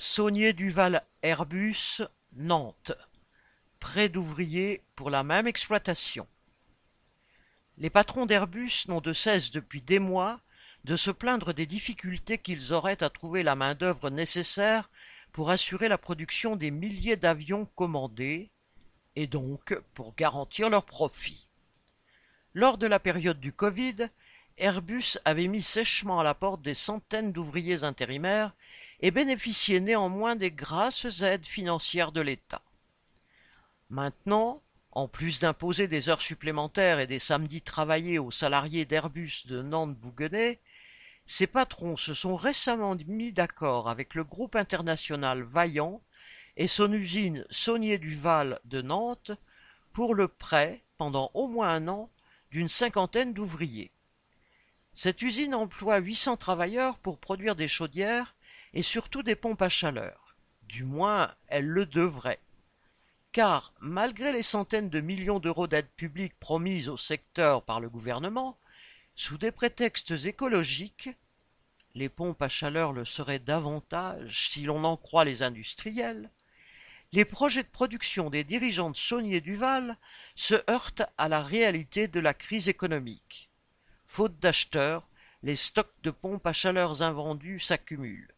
Saunier Duval Airbus, Nantes. Prêt d'ouvriers pour la même exploitation. Les patrons d'Airbus n'ont de cesse depuis des mois de se plaindre des difficultés qu'ils auraient à trouver la main-d'œuvre nécessaire pour assurer la production des milliers d'avions commandés, et donc pour garantir leurs profits. Lors de la période du Covid, Airbus avait mis sèchement à la porte des centaines d'ouvriers intérimaires et bénéficiait néanmoins des grasses aides financières de l'État. Maintenant, en plus d'imposer des heures supplémentaires et des samedis travaillés aux salariés d'Airbus de Nantes-Bouguenais, ces patrons se sont récemment mis d'accord avec le groupe international Vaillant et son usine Saunier Duval de Nantes pour le prêt, pendant au moins un an, d'une cinquantaine d'ouvriers. Cette usine emploie 800 travailleurs pour produire des chaudières et surtout des pompes à chaleur. Du moins, elle le devrait. Car, malgré les centaines de millions d'euros d'aides publiques promises au secteur par le gouvernement, sous des prétextes écologiques, les pompes à chaleur le seraient davantage si l'on en croit les industriels, les projets de production des dirigeants de Saunier Duval se heurtent à la réalité de la crise économique. Faute d'acheteurs, les stocks de pompes à chaleur invendus s'accumulent.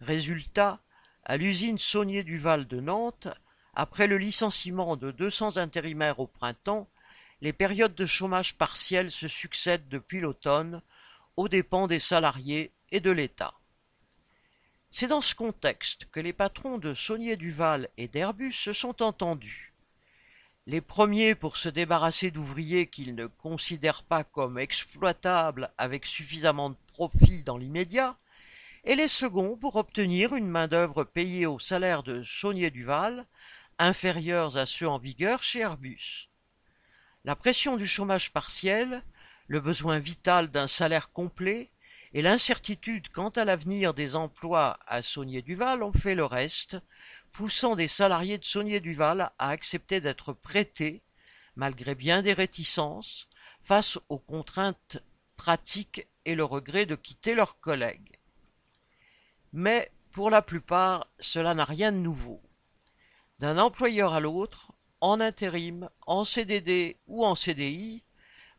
Résultat, à l'usine Saunier Duval de Nantes, après le licenciement de 200 intérimaires au printemps, les périodes de chômage partiel se succèdent depuis l'automne, aux dépens des salariés et de l'État. C'est dans ce contexte que les patrons de Saunier Duval et d'Airbus se sont entendus les premiers pour se débarrasser d'ouvriers qu'ils ne considèrent pas comme exploitables avec suffisamment de profit dans l'immédiat, et les seconds pour obtenir une main-d'œuvre payée au salaire de Saunier Duval, inférieurs à ceux en vigueur chez Airbus. La pression du chômage partiel, le besoin vital d'un salaire complet et l'incertitude quant à l'avenir des emplois à Saunier Duval ont fait le reste, poussant des salariés de Saunier Duval à accepter d'être prêtés, malgré bien des réticences, face aux contraintes pratiques et le regret de quitter leurs collègues. Mais pour la plupart, cela n'a rien de nouveau. D'un employeur à l'autre, en intérim, en CDD ou en CDI,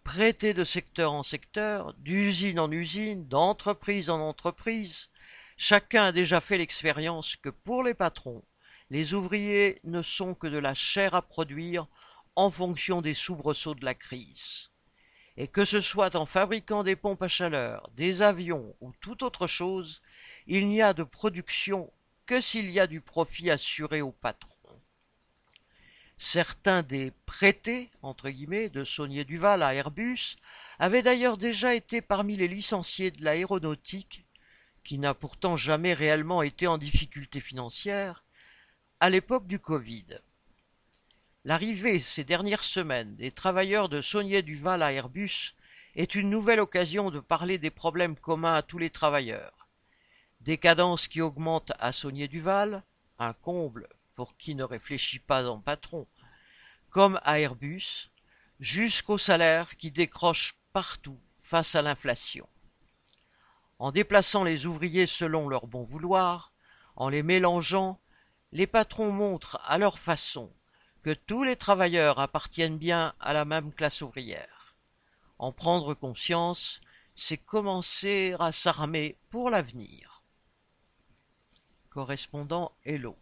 prêtés de secteur en secteur, d'usine en usine, d'entreprise en entreprise, chacun a déjà fait l'expérience que pour les patrons, les ouvriers ne sont que de la chair à produire en fonction des soubresauts de la crise. Et que ce soit en fabriquant des pompes à chaleur, des avions ou toute autre chose, il n'y a de production que s'il y a du profit assuré au patron. Certains des prêtés, de Saunier Duval à Airbus avaient d'ailleurs déjà été parmi les licenciés de l'aéronautique, qui n'a pourtant jamais réellement été en difficulté financière, à l'époque du Covid. L'arrivée ces dernières semaines des travailleurs de Saunier Duval à Airbus est une nouvelle occasion de parler des problèmes communs à tous les travailleurs. Décadence qui augmente à Saunier Duval, un comble pour qui ne réfléchit pas en patron, comme à Airbus, jusqu'au salaire qui décroche partout face à l'inflation. En déplaçant les ouvriers selon leur bon vouloir, en les mélangeant, les patrons montrent à leur façon que tous les travailleurs appartiennent bien à la même classe ouvrière. En prendre conscience, c'est commencer à s'armer pour l'avenir. Correspondant Hello.